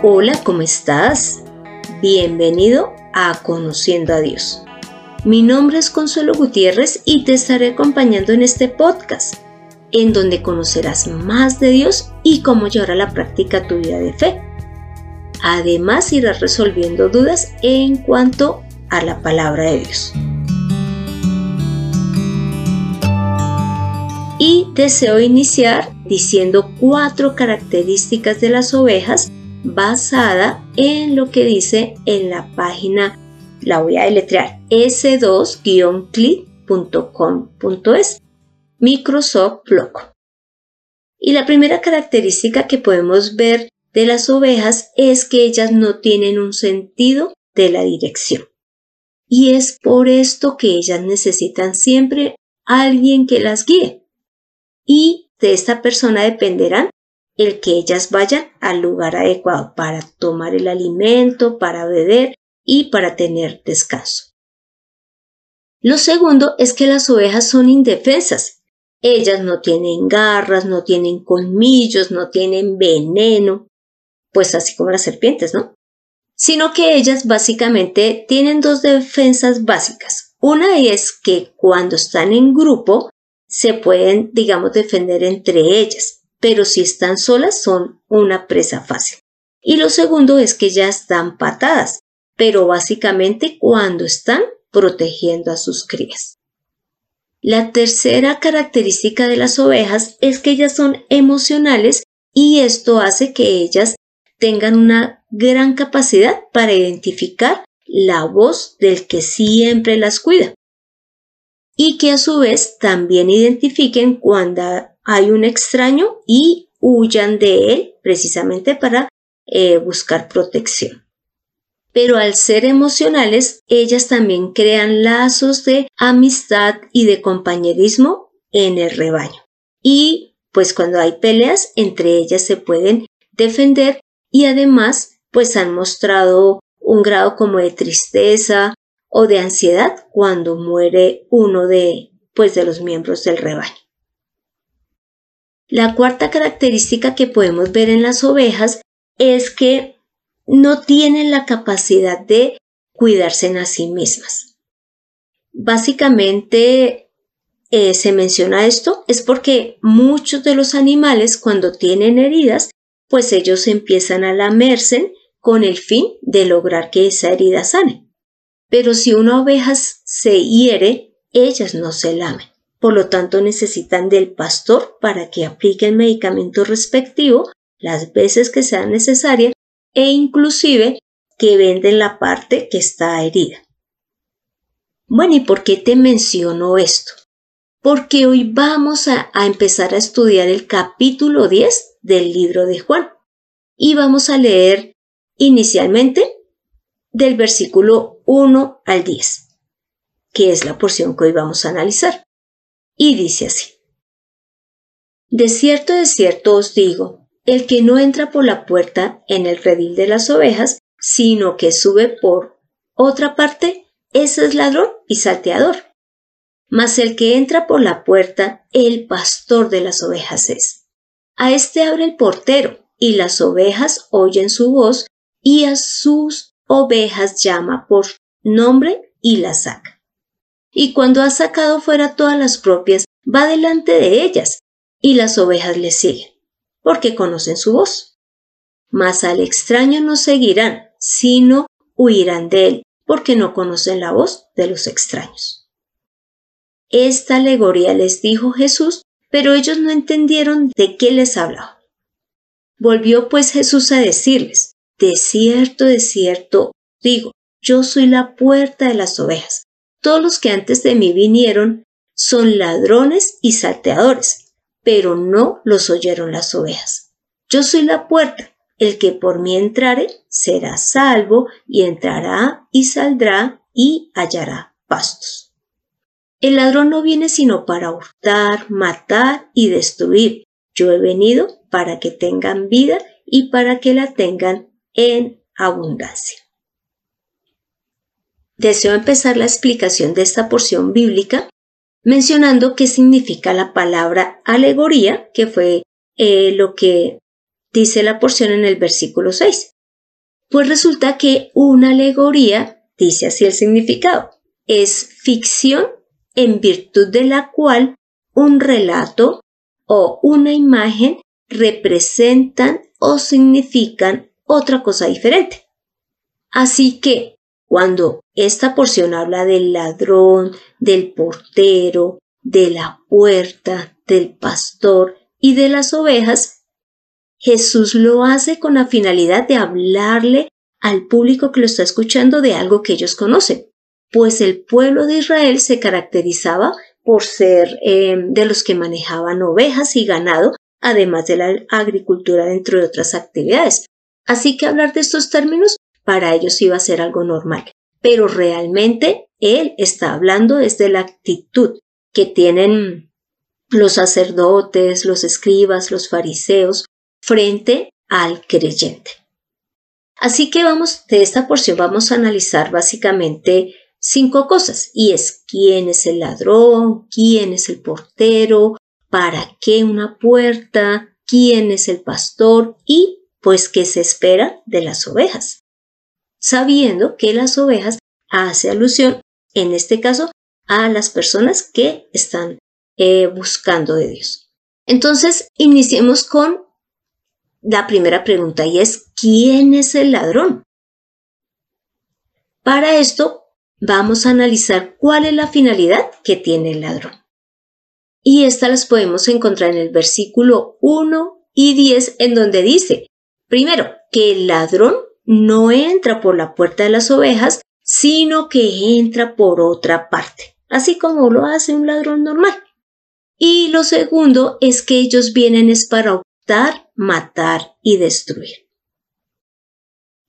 Hola, ¿cómo estás? Bienvenido a Conociendo a Dios. Mi nombre es Consuelo Gutiérrez y te estaré acompañando en este podcast, en donde conocerás más de Dios y cómo llevar a la práctica tu vida de fe. Además, irás resolviendo dudas en cuanto a la palabra de Dios. Y deseo iniciar diciendo cuatro características de las ovejas basada en lo que dice en la página, la voy a deletrear, s2-click.com.es, Microsoft Block. Y la primera característica que podemos ver de las ovejas es que ellas no tienen un sentido de la dirección. Y es por esto que ellas necesitan siempre alguien que las guíe. Y de esta persona dependerán el que ellas vayan al lugar adecuado para tomar el alimento, para beber y para tener descanso. Lo segundo es que las ovejas son indefensas. Ellas no tienen garras, no tienen colmillos, no tienen veneno, pues así como las serpientes, ¿no? Sino que ellas básicamente tienen dos defensas básicas. Una es que cuando están en grupo se pueden, digamos, defender entre ellas pero si están solas son una presa fácil. Y lo segundo es que ya están patadas, pero básicamente cuando están protegiendo a sus crías. La tercera característica de las ovejas es que ellas son emocionales y esto hace que ellas tengan una gran capacidad para identificar la voz del que siempre las cuida y que a su vez también identifiquen cuando hay un extraño y huyan de él precisamente para eh, buscar protección. Pero al ser emocionales, ellas también crean lazos de amistad y de compañerismo en el rebaño. Y pues cuando hay peleas, entre ellas se pueden defender y además pues han mostrado un grado como de tristeza o de ansiedad cuando muere uno de pues de los miembros del rebaño. La cuarta característica que podemos ver en las ovejas es que no tienen la capacidad de cuidarse a sí mismas. Básicamente eh, se menciona esto es porque muchos de los animales cuando tienen heridas, pues ellos empiezan a lamerse con el fin de lograr que esa herida sane. Pero si una oveja se hiere, ellas no se lamen. Por lo tanto, necesitan del pastor para que aplique el medicamento respectivo las veces que sea necesaria e inclusive que venden la parte que está herida. Bueno, ¿y por qué te menciono esto? Porque hoy vamos a, a, empezar a estudiar el capítulo 10 del libro de Juan y vamos a leer inicialmente del versículo 1 al 10, que es la porción que hoy vamos a analizar y dice así. De cierto, de cierto os digo, el que no entra por la puerta en el redil de las ovejas, sino que sube por otra parte, ese es ladrón y salteador. Mas el que entra por la puerta, el pastor de las ovejas es. A éste abre el portero, y las ovejas oyen su voz, y a sus ovejas llama por nombre y las saca y cuando ha sacado fuera todas las propias, va delante de ellas, y las ovejas le siguen, porque conocen su voz. Mas al extraño no seguirán, sino huirán de él, porque no conocen la voz de los extraños. Esta alegoría les dijo Jesús, pero ellos no entendieron de qué les hablaba. Volvió pues Jesús a decirles, De cierto, de cierto, digo, yo soy la puerta de las ovejas. Todos los que antes de mí vinieron son ladrones y salteadores, pero no los oyeron las ovejas. Yo soy la puerta, el que por mí entrare será salvo y entrará y saldrá y hallará pastos. El ladrón no viene sino para hurtar, matar y destruir. Yo he venido para que tengan vida y para que la tengan en abundancia. Deseo empezar la explicación de esta porción bíblica mencionando qué significa la palabra alegoría, que fue eh, lo que dice la porción en el versículo 6. Pues resulta que una alegoría, dice así el significado, es ficción en virtud de la cual un relato o una imagen representan o significan otra cosa diferente. Así que cuando esta porción habla del ladrón, del portero, de la puerta, del pastor y de las ovejas, Jesús lo hace con la finalidad de hablarle al público que lo está escuchando de algo que ellos conocen, pues el pueblo de Israel se caracterizaba por ser eh, de los que manejaban ovejas y ganado, además de la agricultura dentro de otras actividades. Así que hablar de estos términos para ellos iba a ser algo normal. Pero realmente él está hablando desde la actitud que tienen los sacerdotes, los escribas, los fariseos frente al creyente. Así que vamos, de esta porción vamos a analizar básicamente cinco cosas y es quién es el ladrón, quién es el portero, para qué una puerta, quién es el pastor y pues qué se espera de las ovejas sabiendo que las ovejas hace alusión, en este caso, a las personas que están eh, buscando de Dios. Entonces, iniciemos con la primera pregunta y es, ¿quién es el ladrón? Para esto, vamos a analizar cuál es la finalidad que tiene el ladrón. Y estas las podemos encontrar en el versículo 1 y 10, en donde dice, primero, que el ladrón no entra por la puerta de las ovejas, sino que entra por otra parte, así como lo hace un ladrón normal. Y lo segundo es que ellos vienen es para optar, matar y destruir.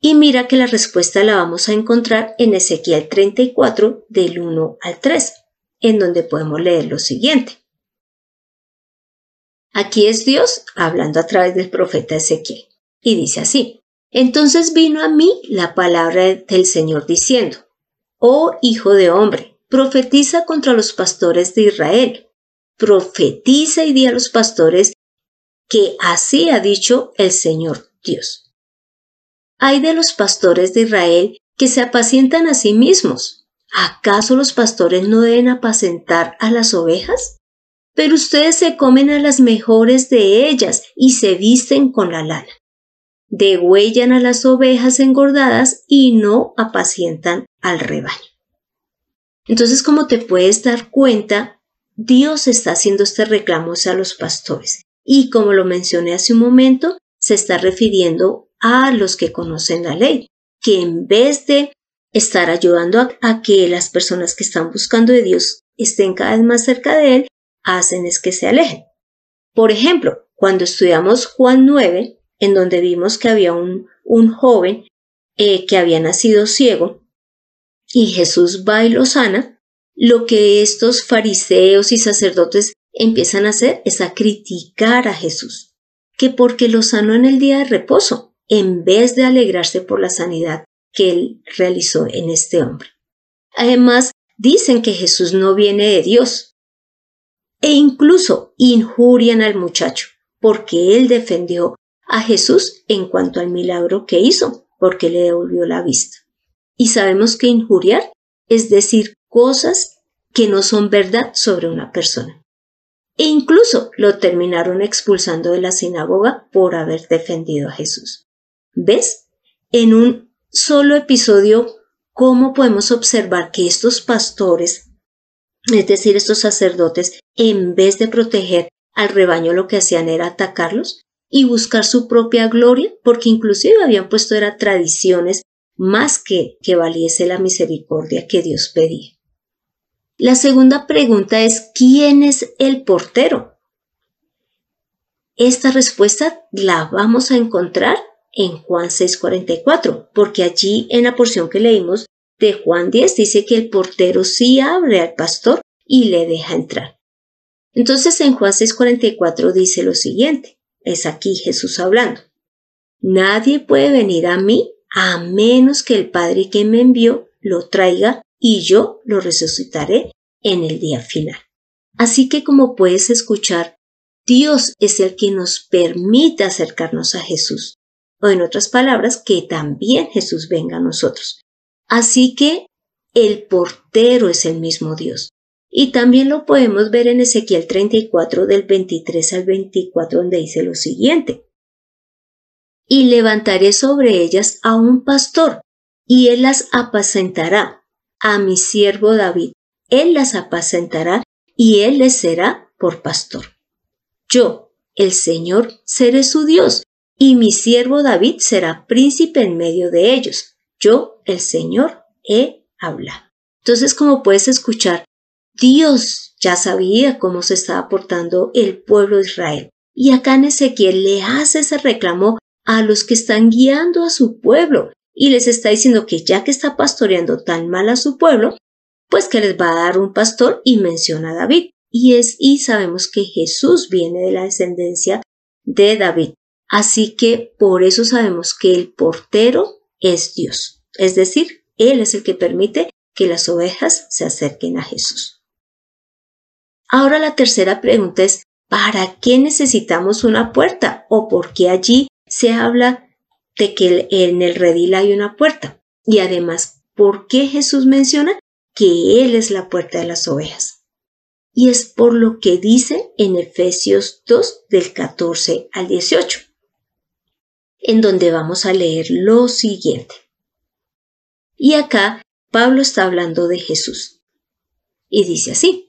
Y mira que la respuesta la vamos a encontrar en Ezequiel 34 del 1 al 3, en donde podemos leer lo siguiente. Aquí es Dios hablando a través del profeta Ezequiel, y dice así, entonces vino a mí la palabra del Señor diciendo, Oh hijo de hombre, profetiza contra los pastores de Israel. Profetiza y di a los pastores que así ha dicho el Señor Dios. Hay de los pastores de Israel que se apacientan a sí mismos. ¿Acaso los pastores no deben apacentar a las ovejas? Pero ustedes se comen a las mejores de ellas y se visten con la lana degüellan a las ovejas engordadas y no apacientan al rebaño. Entonces, como te puedes dar cuenta, Dios está haciendo este reclamo a los pastores. Y como lo mencioné hace un momento, se está refiriendo a los que conocen la ley, que en vez de estar ayudando a, a que las personas que están buscando de Dios estén cada vez más cerca de Él, hacen es que se alejen. Por ejemplo, cuando estudiamos Juan 9, en donde vimos que había un, un joven eh, que había nacido ciego y Jesús va y lo sana, lo que estos fariseos y sacerdotes empiezan a hacer es a criticar a Jesús, que porque lo sanó en el día de reposo, en vez de alegrarse por la sanidad que él realizó en este hombre. Además, dicen que Jesús no viene de Dios e incluso injurian al muchacho porque él defendió a Jesús en cuanto al milagro que hizo, porque le devolvió la vista. Y sabemos que injuriar es decir cosas que no son verdad sobre una persona. E incluso lo terminaron expulsando de la sinagoga por haber defendido a Jesús. ¿Ves? En un solo episodio, ¿cómo podemos observar que estos pastores, es decir, estos sacerdotes, en vez de proteger al rebaño, lo que hacían era atacarlos? Y buscar su propia gloria, porque inclusive habían puesto era tradiciones más que que valiese la misericordia que Dios pedía. La segunda pregunta es ¿quién es el portero? Esta respuesta la vamos a encontrar en Juan 6:44, porque allí en la porción que leímos de Juan 10 dice que el portero sí abre al pastor y le deja entrar. Entonces en Juan 6:44 dice lo siguiente, es aquí Jesús hablando. Nadie puede venir a mí a menos que el Padre que me envió lo traiga y yo lo resucitaré en el día final. Así que como puedes escuchar, Dios es el que nos permite acercarnos a Jesús. o en otras palabras, que también Jesús venga a nosotros. Así que el portero es el mismo Dios. Y también lo podemos ver en Ezequiel 34 del 23 al 24 donde dice lo siguiente. Y levantaré sobre ellas a un pastor, y él las apacentará, a mi siervo David. Él las apacentará, y él les será por pastor. Yo, el Señor, seré su Dios, y mi siervo David será príncipe en medio de ellos. Yo, el Señor, he hablado. Entonces, como puedes escuchar, Dios ya sabía cómo se estaba portando el pueblo de Israel. Y acá en Ezequiel le hace ese reclamo a los que están guiando a su pueblo y les está diciendo que ya que está pastoreando tan mal a su pueblo, pues que les va a dar un pastor y menciona a David. Y es y sabemos que Jesús viene de la descendencia de David. Así que por eso sabemos que el portero es Dios. Es decir, Él es el que permite que las ovejas se acerquen a Jesús. Ahora la tercera pregunta es, ¿para qué necesitamos una puerta? ¿O por qué allí se habla de que en el redil hay una puerta? Y además, ¿por qué Jesús menciona que Él es la puerta de las ovejas? Y es por lo que dice en Efesios 2 del 14 al 18 en donde vamos a leer lo siguiente. Y acá Pablo está hablando de Jesús. Y dice así,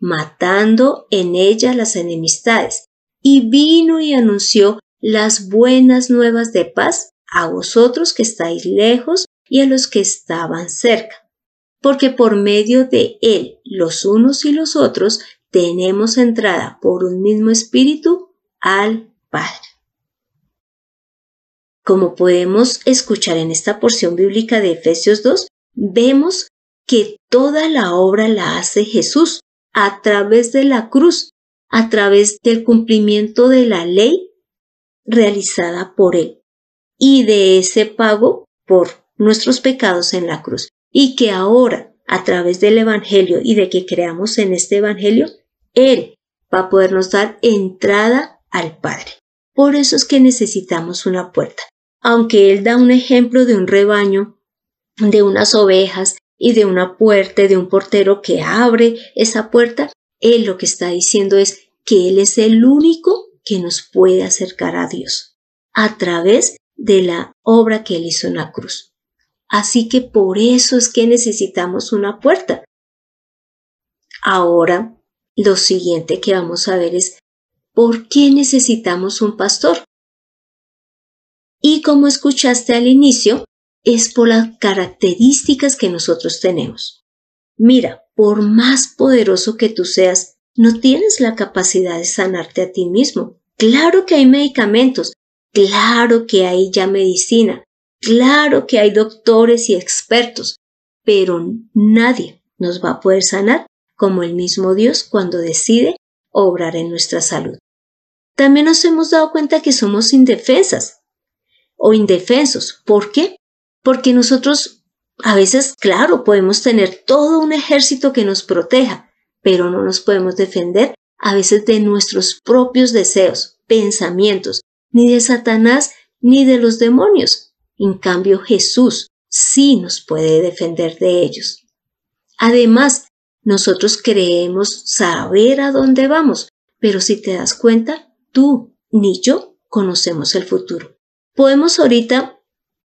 matando en ella las enemistades. Y vino y anunció las buenas nuevas de paz a vosotros que estáis lejos y a los que estaban cerca. Porque por medio de él, los unos y los otros, tenemos entrada por un mismo espíritu al Padre. Como podemos escuchar en esta porción bíblica de Efesios 2, vemos que toda la obra la hace Jesús a través de la cruz, a través del cumplimiento de la ley realizada por Él y de ese pago por nuestros pecados en la cruz. Y que ahora, a través del Evangelio y de que creamos en este Evangelio, Él va a podernos dar entrada al Padre. Por eso es que necesitamos una puerta aunque él da un ejemplo de un rebaño, de unas ovejas y de una puerta, de un portero que abre esa puerta, él lo que está diciendo es que él es el único que nos puede acercar a Dios a través de la obra que él hizo en la cruz. Así que por eso es que necesitamos una puerta. Ahora, lo siguiente que vamos a ver es ¿por qué necesitamos un pastor? Y como escuchaste al inicio, es por las características que nosotros tenemos. Mira, por más poderoso que tú seas, no tienes la capacidad de sanarte a ti mismo. Claro que hay medicamentos, claro que hay ya medicina, claro que hay doctores y expertos, pero nadie nos va a poder sanar como el mismo Dios cuando decide obrar en nuestra salud. También nos hemos dado cuenta que somos indefensas, o indefensos. ¿Por qué? Porque nosotros a veces, claro, podemos tener todo un ejército que nos proteja, pero no nos podemos defender a veces de nuestros propios deseos, pensamientos, ni de Satanás ni de los demonios. En cambio, Jesús sí nos puede defender de ellos. Además, nosotros creemos saber a dónde vamos, pero si te das cuenta, tú ni yo conocemos el futuro podemos ahorita,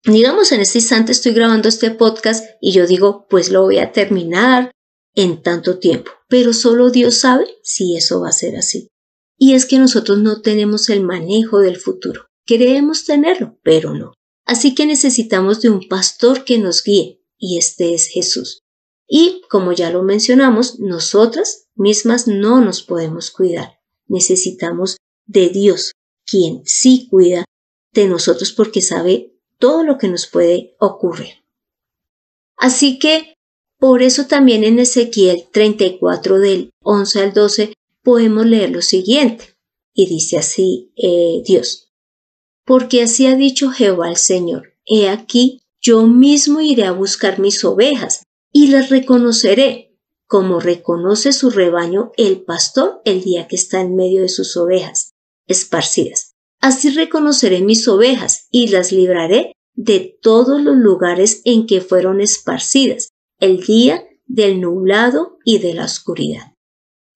digamos en este instante estoy grabando este podcast y yo digo, pues lo voy a terminar en tanto tiempo, pero solo Dios sabe si eso va a ser así. Y es que nosotros no tenemos el manejo del futuro. Queremos tenerlo, pero no. Así que necesitamos de un pastor que nos guíe, y este es Jesús. Y, como ya lo mencionamos, nosotras mismas no nos podemos cuidar. Necesitamos de Dios, quien sí cuida de nosotros porque sabe todo lo que nos puede ocurrir. Así que por eso también en Ezequiel 34 del 11 al 12 podemos leer lo siguiente. Y dice así eh, Dios. Porque así ha dicho Jehová el Señor. He aquí, yo mismo iré a buscar mis ovejas y las reconoceré, como reconoce su rebaño el pastor el día que está en medio de sus ovejas, esparcidas. Así reconoceré mis ovejas y las libraré de todos los lugares en que fueron esparcidas, el día del nublado y de la oscuridad.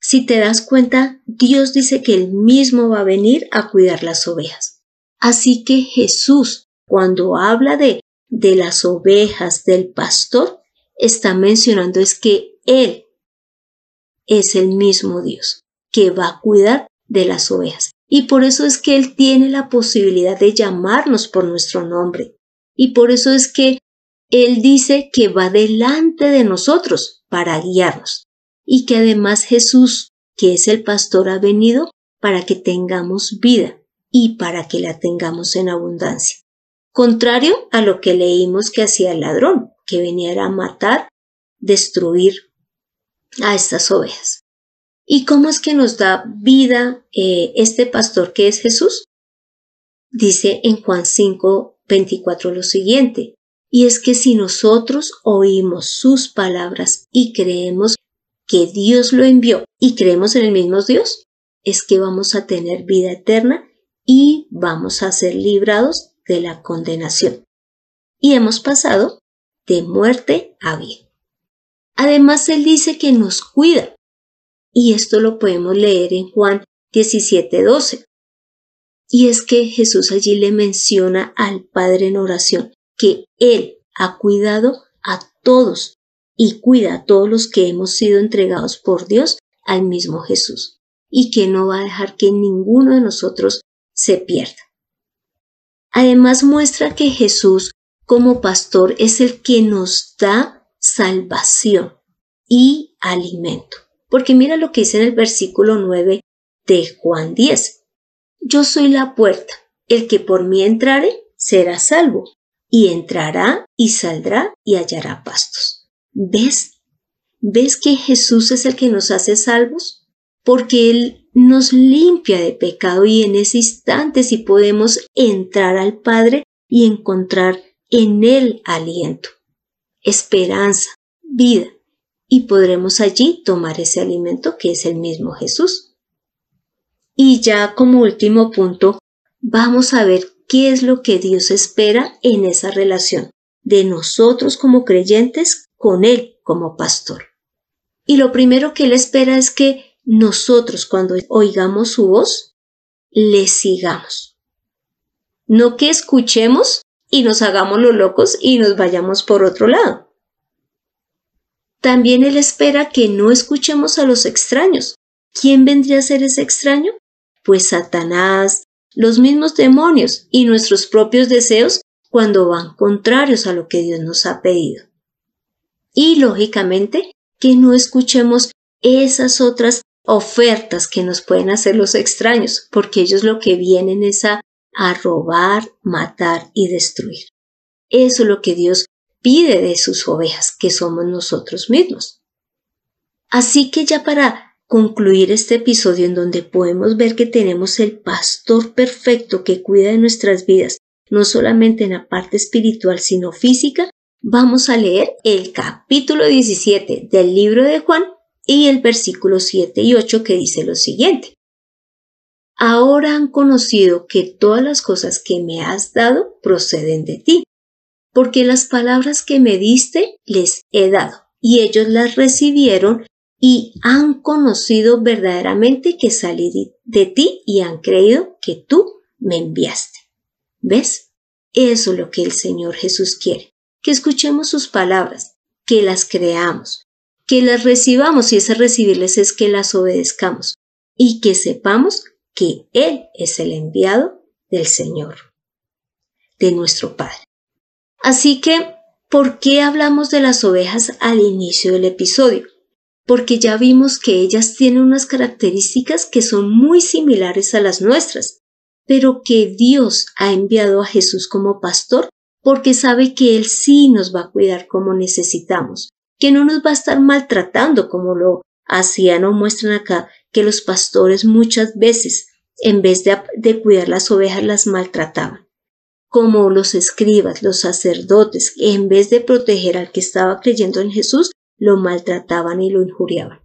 Si te das cuenta, Dios dice que Él mismo va a venir a cuidar las ovejas. Así que Jesús, cuando habla de, de las ovejas del pastor, está mencionando es que Él es el mismo Dios que va a cuidar de las ovejas. Y por eso es que Él tiene la posibilidad de llamarnos por nuestro nombre. Y por eso es que él dice que va delante de nosotros para guiarnos y que además Jesús, que es el pastor, ha venido para que tengamos vida y para que la tengamos en abundancia. Contrario a lo que leímos que hacía el ladrón, que venía a matar, destruir a estas ovejas. ¿Y cómo es que nos da vida eh, este pastor que es Jesús? Dice en Juan 5, 24 lo siguiente, y es que si nosotros oímos sus palabras y creemos que Dios lo envió y creemos en el mismo Dios, es que vamos a tener vida eterna y vamos a ser librados de la condenación. Y hemos pasado de muerte a vida. Además, Él dice que nos cuida. Y esto lo podemos leer en Juan 17:12. Y es que Jesús allí le menciona al Padre en oración que Él ha cuidado a todos y cuida a todos los que hemos sido entregados por Dios al mismo Jesús y que no va a dejar que ninguno de nosotros se pierda. Además muestra que Jesús como pastor es el que nos da salvación y alimento. Porque mira lo que dice en el versículo 9 de Juan 10. Yo soy la puerta. El que por mí entrare será salvo y entrará y saldrá y hallará pastos. ¿Ves? ¿Ves que Jesús es el que nos hace salvos? Porque Él nos limpia de pecado y en ese instante si podemos entrar al Padre y encontrar en Él aliento, esperanza, vida, y podremos allí tomar ese alimento que es el mismo Jesús. Y ya como último punto, vamos a ver qué es lo que Dios espera en esa relación de nosotros como creyentes con Él como pastor. Y lo primero que Él espera es que nosotros cuando oigamos su voz, le sigamos. No que escuchemos y nos hagamos los locos y nos vayamos por otro lado. También Él espera que no escuchemos a los extraños. ¿Quién vendría a ser ese extraño? Pues Satanás, los mismos demonios y nuestros propios deseos cuando van contrarios a lo que Dios nos ha pedido. Y lógicamente que no escuchemos esas otras ofertas que nos pueden hacer los extraños, porque ellos lo que vienen es a, robar, matar y destruir. Eso es lo que Dios pide de sus ovejas, que somos nosotros mismos. Así que ya para concluir este episodio en donde podemos ver que tenemos el pastor perfecto que cuida de nuestras vidas, no solamente en la parte espiritual, sino física, vamos a leer el capítulo 17 del libro de Juan y el versículo 7 y 8 que dice lo siguiente. Ahora han conocido que todas las cosas que me has dado proceden de ti, porque las palabras que me diste les he dado, y ellos las recibieron y han conocido verdaderamente que salí de ti y han creído que tú me enviaste. ¿Ves? Eso es lo que el Señor Jesús quiere, que escuchemos sus palabras, que las creamos, que las recibamos y ese recibirles es que las obedezcamos y que sepamos que Él es el enviado del Señor, de nuestro Padre. Así que, ¿por qué hablamos de las ovejas al inicio del episodio? porque ya vimos que ellas tienen unas características que son muy similares a las nuestras, pero que Dios ha enviado a Jesús como pastor porque sabe que Él sí nos va a cuidar como necesitamos, que no nos va a estar maltratando como lo hacían o muestran acá, que los pastores muchas veces, en vez de, de cuidar las ovejas, las maltrataban como los escribas, los sacerdotes, en vez de proteger al que estaba creyendo en Jesús, lo maltrataban y lo injuriaban.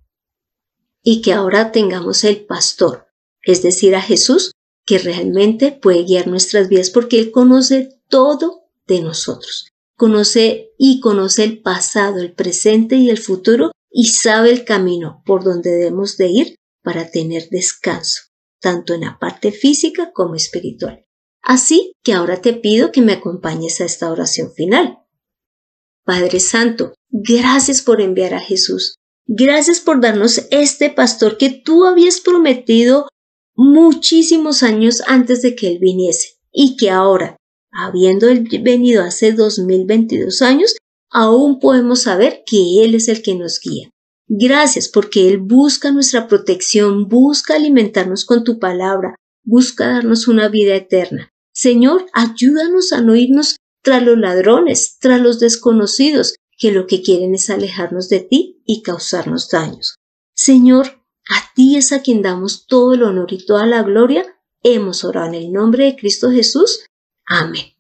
Y que ahora tengamos el pastor, es decir, a Jesús, que realmente puede guiar nuestras vidas porque Él conoce todo de nosotros. Conoce y conoce el pasado, el presente y el futuro y sabe el camino por donde debemos de ir para tener descanso, tanto en la parte física como espiritual. Así que ahora te pido que me acompañes a esta oración final. Padre Santo, gracias por enviar a Jesús. Gracias por darnos este pastor que tú habías prometido muchísimos años antes de que Él viniese y que ahora, habiendo Él venido hace 2022 años, aún podemos saber que Él es el que nos guía. Gracias porque Él busca nuestra protección, busca alimentarnos con tu palabra, busca darnos una vida eterna. Señor, ayúdanos a no irnos tras los ladrones, tras los desconocidos, que lo que quieren es alejarnos de ti y causarnos daños. Señor, a ti es a quien damos todo el honor y toda la gloria. Hemos orado en el nombre de Cristo Jesús. Amén.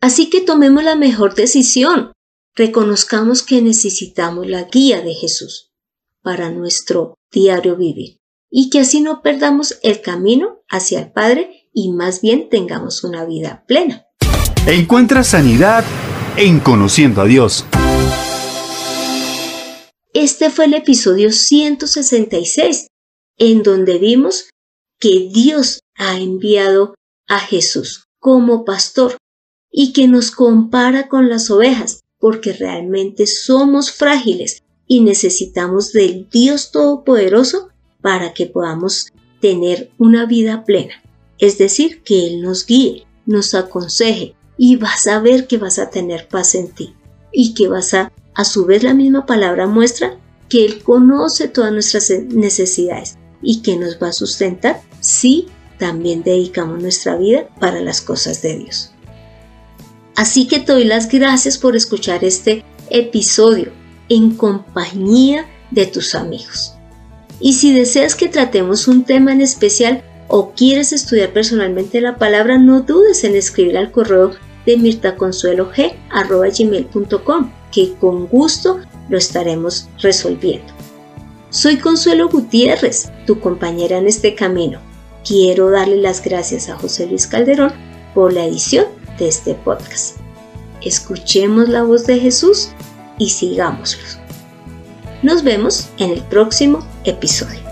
Así que tomemos la mejor decisión. Reconozcamos que necesitamos la guía de Jesús para nuestro diario vivir y que así no perdamos el camino hacia el Padre y más bien tengamos una vida plena. Encuentra sanidad en Conociendo a Dios. Este fue el episodio 166, en donde vimos que Dios ha enviado a Jesús como pastor y que nos compara con las ovejas, porque realmente somos frágiles y necesitamos del Dios Todopoderoso para que podamos tener una vida plena es decir, que Él nos guíe, nos aconseje y vas a ver que vas a tener paz en ti y que vas a, a su vez la misma palabra muestra que Él conoce todas nuestras necesidades y que nos va a sustentar si también dedicamos nuestra vida para las cosas de Dios. Así que te doy las gracias por escuchar este episodio en compañía de tus amigos. Y si deseas que tratemos un tema en especial, o quieres estudiar personalmente la palabra, no dudes en escribir al correo de mirtaconsuelog.com, que con gusto lo estaremos resolviendo. Soy Consuelo Gutiérrez, tu compañera en este camino. Quiero darle las gracias a José Luis Calderón por la edición de este podcast. Escuchemos la voz de Jesús y sigámoslo. Nos vemos en el próximo episodio.